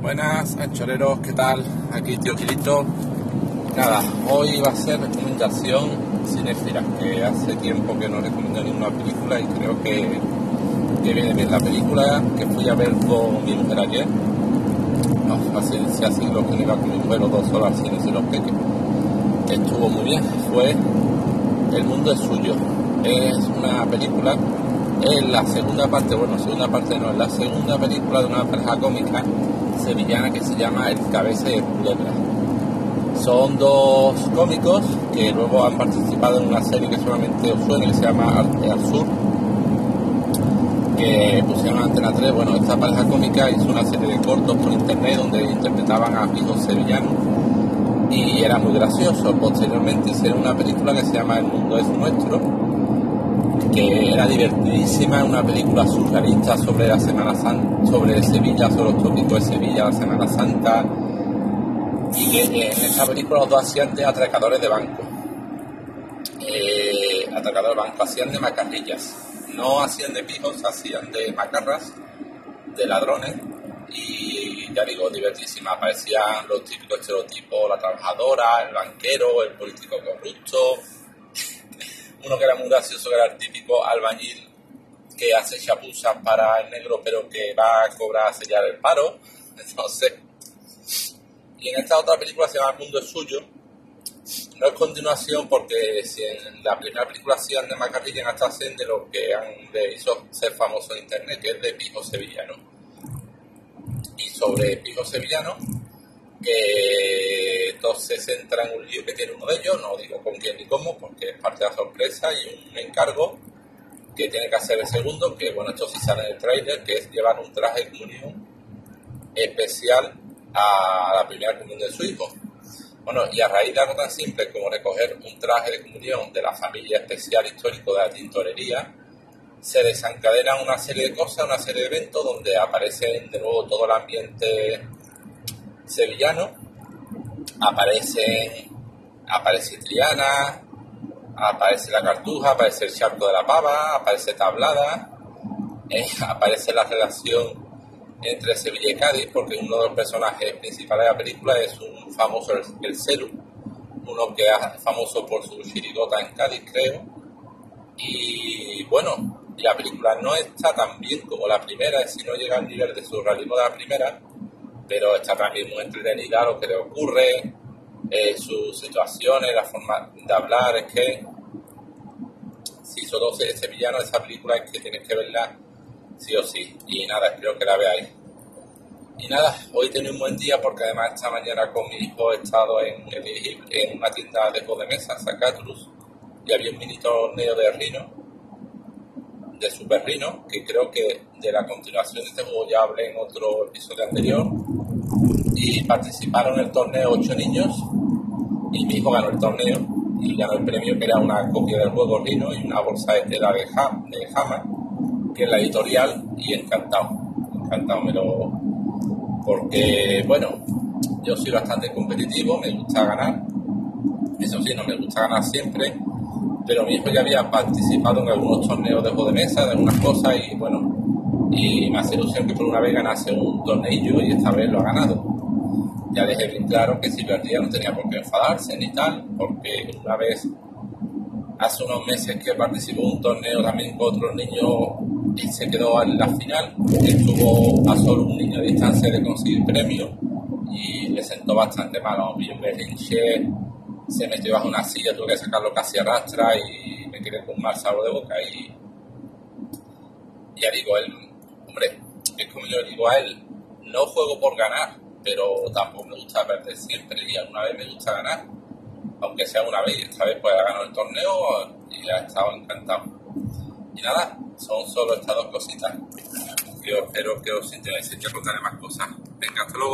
Buenas, anchoreros, ¿qué tal? Aquí Tío Quilito. Nada, hoy va a ser recomendación cinéfila, que hace tiempo que no recomiendo ninguna película y creo que, que viene bien. La película que fui a ver con mi mujer ayer, no, hace, hace lo que no iba con mi mujer dos solos al cine sin los peques, estuvo muy bien, fue El mundo es suyo. Es una película es la segunda parte, bueno, segunda parte no, es la segunda película de una pareja cómica sevillana que se llama El Cabeza de Culebra. Son dos cómicos que luego han participado en una serie que solamente os suena, que se llama Arte al Sur, que pusieron Antena 3. Bueno, esta pareja cómica hizo una serie de cortos por internet donde interpretaban a hijos sevillanos y era muy gracioso. Posteriormente hicieron una película que se llama El Mundo es Nuestro que era divertidísima, una película surrealista sobre la Semana Santa, sobre Sevilla, sobre los tópicos de Sevilla, la Semana Santa, y que en esa película los dos hacían de atracadores de banco. Eh, atracadores de banco, hacían de macarrillas, no hacían de pijos, hacían de macarras, de ladrones, y ya digo, divertísima, aparecían los típicos estereotipos, la trabajadora, el banquero, el político corrupto, uno que era muy gracioso, que era el típico albañil que hace chapuzas para el negro, pero que va a cobrar a sellar el paro. Entonces, y en esta otra película se llama El mundo es suyo. No es continuación porque si en la primera película hacían de Macarrilla en esta de lo que han, le hizo ser famoso en internet, que es de Pijo Sevillano. Y sobre Pijo Sevillano, que entonces entra en un lío que tiene uno de ellos, no digo con quién ni cómo, porque es parte de la sorpresa y un encargo que tiene que hacer el segundo, que bueno, esto sí sale en el trailer, que es llevar un traje de comunión especial a la primera comunión de su hijo. Bueno, y a raíz de algo tan simple como recoger un traje de comunión de la familia especial histórico de la tintorería, se desencadenan una serie de cosas, una serie de eventos donde aparecen de nuevo todo el ambiente sevillano, aparece, aparece Triana, aparece la cartuja, aparece el charco de la pava, aparece Tablada, eh, aparece la relación entre Sevilla y Cádiz, porque uno de los personajes principales de la película es un famoso, el, Celu, uno que es famoso por su chirigota en Cádiz, creo. Y bueno, la película no está tan bien como la primera, si no llega al nivel de su realismo de la primera, pero está también muy entretenida lo que le ocurre, eh, sus situaciones, la forma de hablar, es que si solo ese villano de esa película es que tienes que verla sí o sí, y nada, espero que la veáis. Y nada, hoy tengo un buen día porque además esta mañana con mi hijo he estado en, en una tienda de juegos de mesa, Sacatrus, y había un mini torneo de Rino, de Super Rino, que creo que de la continuación de este juego ya hablé en otro episodio anterior, y participaron en el torneo ocho niños y mi hijo ganó el torneo y ganó el premio que era una copia del juego Rino y una bolsa de tela de, Hama, que es la editorial y encantado, encantado me lo... porque bueno, yo soy bastante competitivo, me gusta ganar, eso sí, no me gusta ganar siempre, pero mi hijo ya había participado en algunos torneos de juego de mesa, de algunas cosas y bueno, y me hace ilusión que por una vez ganase un torneo y esta vez lo ha ganado. Ya dejé bien claro que si perdía no tenía por qué enfadarse ni tal, porque una vez, hace unos meses que participó en un torneo también con otros niños y se quedó en la final, estuvo a solo un niño de distancia de conseguir premio y le sentó bastante mal, vi un se metió bajo una silla, tuve que sacarlo casi a rastra y me quedé con un mal sabor de boca y ya digo, él, hombre, es como yo digo a él, no juego por ganar, pero tampoco me gusta perder siempre y alguna vez me gusta ganar, aunque sea una vez, esta vez pues ha ganado el torneo y ha estado encantado. Y nada, son solo estas dos cositas. Yo espero que os intereséis que contaré más cosas. Venga, hasta luego.